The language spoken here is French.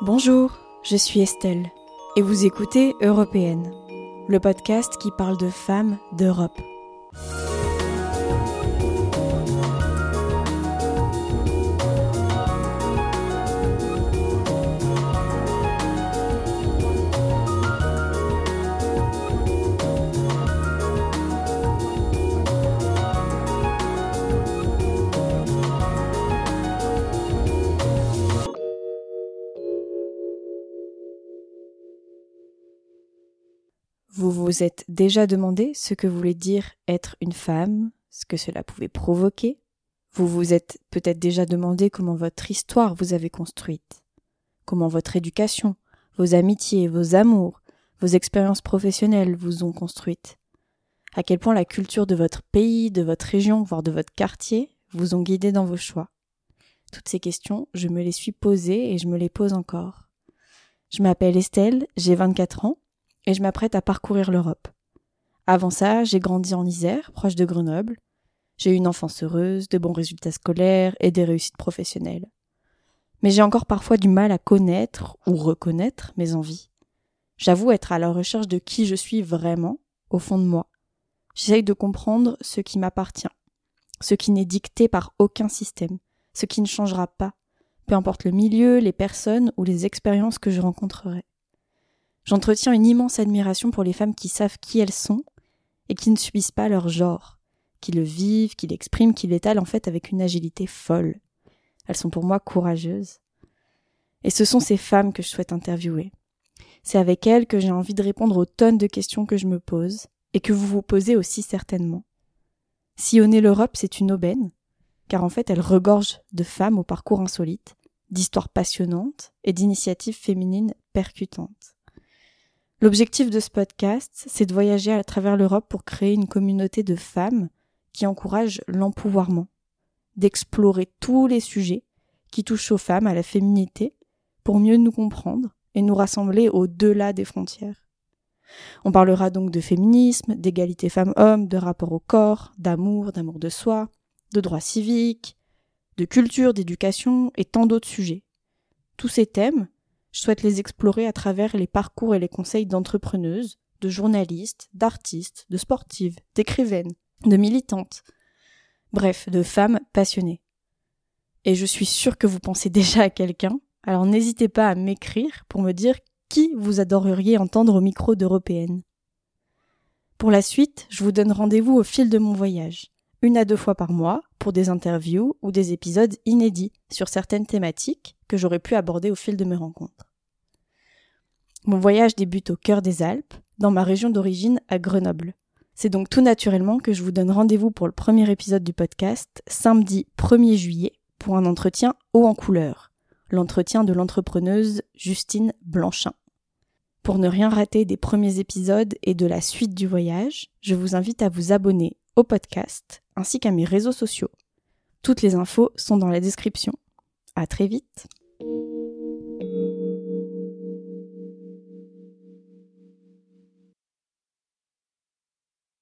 Bonjour, je suis Estelle et vous écoutez Européenne, le podcast qui parle de femmes d'Europe. Vous vous êtes déjà demandé ce que voulait dire être une femme, ce que cela pouvait provoquer Vous vous êtes peut-être déjà demandé comment votre histoire vous avait construite, comment votre éducation, vos amitiés, vos amours, vos expériences professionnelles vous ont construite, à quel point la culture de votre pays, de votre région, voire de votre quartier vous ont guidé dans vos choix. Toutes ces questions, je me les suis posées et je me les pose encore. Je m'appelle Estelle, j'ai 24 ans, et je m'apprête à parcourir l'Europe. Avant ça, j'ai grandi en Isère, proche de Grenoble. J'ai eu une enfance heureuse, de bons résultats scolaires et des réussites professionnelles. Mais j'ai encore parfois du mal à connaître ou reconnaître mes envies. J'avoue être à la recherche de qui je suis vraiment, au fond de moi. J'essaye de comprendre ce qui m'appartient, ce qui n'est dicté par aucun système, ce qui ne changera pas, peu importe le milieu, les personnes ou les expériences que je rencontrerai. J'entretiens une immense admiration pour les femmes qui savent qui elles sont et qui ne subissent pas leur genre, qui le vivent, qui l'expriment, qui l'étalent en fait avec une agilité folle. Elles sont pour moi courageuses. Et ce sont ces femmes que je souhaite interviewer. C'est avec elles que j'ai envie de répondre aux tonnes de questions que je me pose et que vous vous posez aussi certainement. Sillonner l'Europe, c'est une aubaine, car en fait elle regorge de femmes au parcours insolite, d'histoires passionnantes et d'initiatives féminines percutantes. L'objectif de ce podcast, c'est de voyager à travers l'Europe pour créer une communauté de femmes qui encouragent l'empouvoirment, d'explorer tous les sujets qui touchent aux femmes, à la féminité, pour mieux nous comprendre et nous rassembler au-delà des frontières. On parlera donc de féminisme, d'égalité femmes-hommes, de rapport au corps, d'amour, d'amour de soi, de droits civiques, de culture, d'éducation et tant d'autres sujets. Tous ces thèmes, je souhaite les explorer à travers les parcours et les conseils d'entrepreneuses, de journalistes, d'artistes, de sportives, d'écrivaines, de militantes, bref, de femmes passionnées. Et je suis sûre que vous pensez déjà à quelqu'un, alors n'hésitez pas à m'écrire pour me dire qui vous adoreriez entendre au micro d'Européenne. Pour la suite, je vous donne rendez-vous au fil de mon voyage, une à deux fois par mois, pour des interviews ou des épisodes inédits sur certaines thématiques que j'aurais pu aborder au fil de mes rencontres. Mon voyage débute au cœur des Alpes, dans ma région d'origine à Grenoble. C'est donc tout naturellement que je vous donne rendez-vous pour le premier épisode du podcast, samedi 1er juillet, pour un entretien haut en couleur, l'entretien de l'entrepreneuse Justine Blanchin. Pour ne rien rater des premiers épisodes et de la suite du voyage, je vous invite à vous abonner au podcast ainsi qu'à mes réseaux sociaux. Toutes les infos sont dans la description. À très vite!